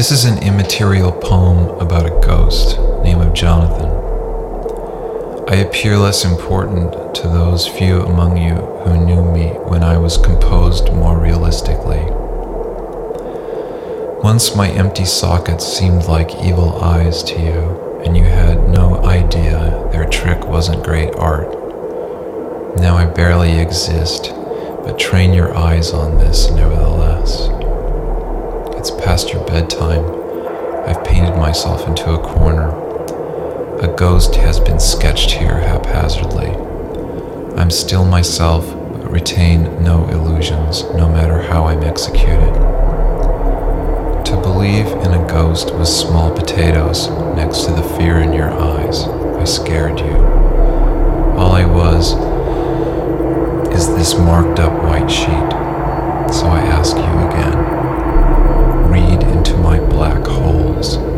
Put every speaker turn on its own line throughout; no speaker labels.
This is an immaterial poem about a ghost, name of Jonathan. I appear less important to those few among you who knew me when I was composed more realistically. Once my empty sockets seemed like evil eyes to you, and you had no idea their trick wasn't great art. Now I barely exist, but train your eyes on this nevertheless. It's past your bedtime. I've painted myself into a corner. A ghost has been sketched here haphazardly. I'm still myself, but retain no illusions, no matter how I'm executed. To believe in a ghost was small potatoes next to the fear in your eyes. I scared you. All I was is this marked up white sheet. So I ask you again my black holes.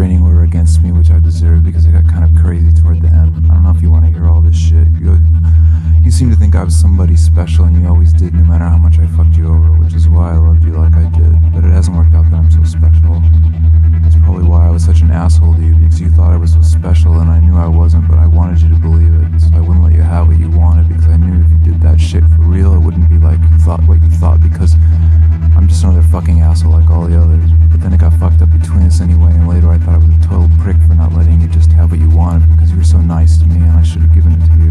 Restraining order against me, which I deserve because I got kind of crazy toward the end. Seem to think I was somebody special, and you always did, no matter how much I fucked you over, which is why I loved you like I did. But it hasn't worked out that I'm so special. That's probably why I was such an asshole to you, because you thought I was so special, and I knew I wasn't, but I wanted you to believe it, so I wouldn't let you have what you wanted, because I knew if you did that shit for real, it wouldn't be like you thought what you thought, because I'm just another fucking asshole like all the others. But then it got fucked up between us anyway, and later I thought I was a total prick for not letting you just have what you wanted because you were so nice to me and I should have given it to you.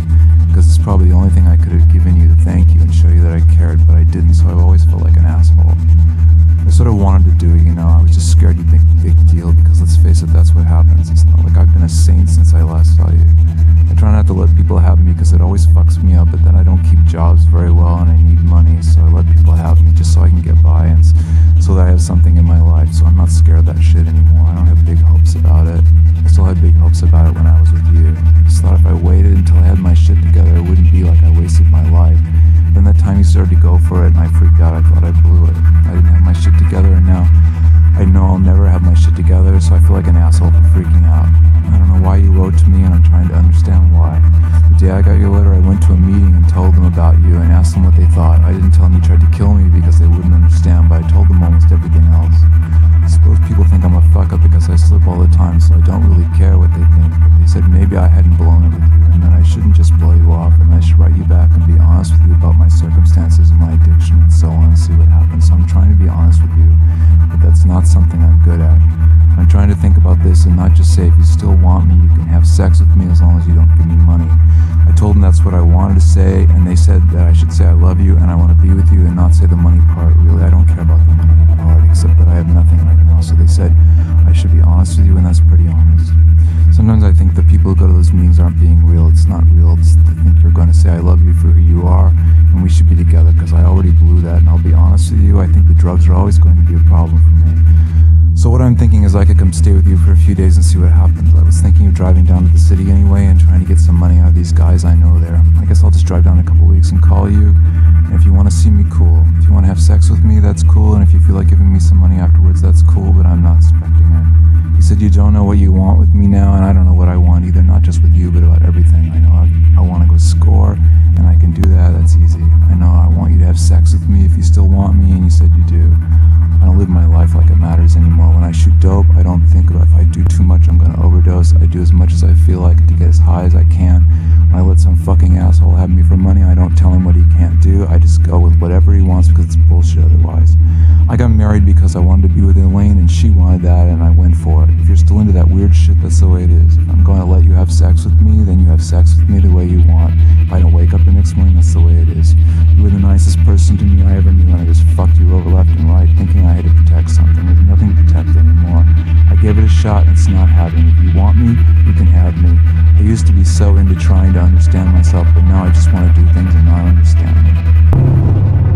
Because it's probably the only thing I could have given you to thank you and show you that I cared, but I didn't, so I've always felt like an asshole. I sort of wanted to do it, you know, I was just scared you'd make a big deal because let's face it, that's what happens. It's not like I've been a saint since I last saw you. I try not to let people have me because it always fucks me up, but then I don't keep jobs very well and I need money, so I let people have me just so I can get by and so that I have something in my life, so I'm not scared of that shit anymore. I don't have big hopes about it. I still had big hopes about it when I was with you. I just thought if I waited until I had my shit together, it wouldn't be like I wasted my life. Then that time you started to go for it and I freaked out. I thought I blew it. I didn't have my shit together and now I know I'll never have my shit together, so I feel like an asshole for freaking out. I don't know why you wrote to me and I'm trying to understand why. The day I got your letter, I went to a meeting and told them about you and asked them what they thought. I didn't tell them you tried to kill me because they wouldn't understand, but I told them almost everything else. I suppose people think I'm a fuck up because I slip all the time, so I don't really care what they think. But they said maybe I hadn't blown it with you, and that I shouldn't just blow you off, and I should write you back and be honest with you about my circumstances and my addiction and so on and see what happens. So I'm trying to be honest with you, but that's not something I'm good at. I'm trying to think about this and not just say if you still want me, you can have sex with me as long as you don't give me money. I told them that's what I wanted to say, and they said that I should say I love you and I want to be with you and not say the money part. Really, I don't care about the money part, except that I have nothing right now. So they said I should be honest with you, and that's pretty honest. Sometimes I think the people who go to those meetings aren't being real. It's not real. Say I love you for who you are, and we should be together because I already blew that. And I'll be honest with you, I think the drugs are always going to be a problem for me. So what I'm thinking is I could come stay with you for a few days and see what happens. I was thinking of driving down to the city anyway and trying to get some money out of these guys I know there. I guess I'll just drive down a couple weeks and call you. And if you want to see me, cool. If you want to have sex with me, that's cool. And if you feel like giving me some money afterwards, that's cool. But I'm not expecting it. You said you don't know what you want with me now, and I don't know what I want either. Not just with you, but about everything. I know I, I want to go score, and I can do that. That's easy. I know I want you to have sex with me if you still want me, and you said you do. I don't live my life like it matters anymore. When I shoot dope, I don't think about if I do too much, I'm gonna overdose. I do as much as I feel like to get as high as I can. When I let some fucking asshole have me for money, I don't tell him what he can't do. I just go with whatever he wants because it's bullshit otherwise. I got married because I wanted to be with Elaine and she wanted that and I went for it. If you're still into that weird shit, that's the way it is. If I'm going to let you have sex with me, then you have sex with me the way you want. If I don't wake up the next morning, that's the way it is. You were the nicest person to me I ever knew and I just fucked you over left and right thinking I had to protect something. There's nothing to protect anymore. I gave it a shot and it's not happening. If you want me, you can have me. I used to be so into trying to understand myself, but now I just want to do things and not understand them.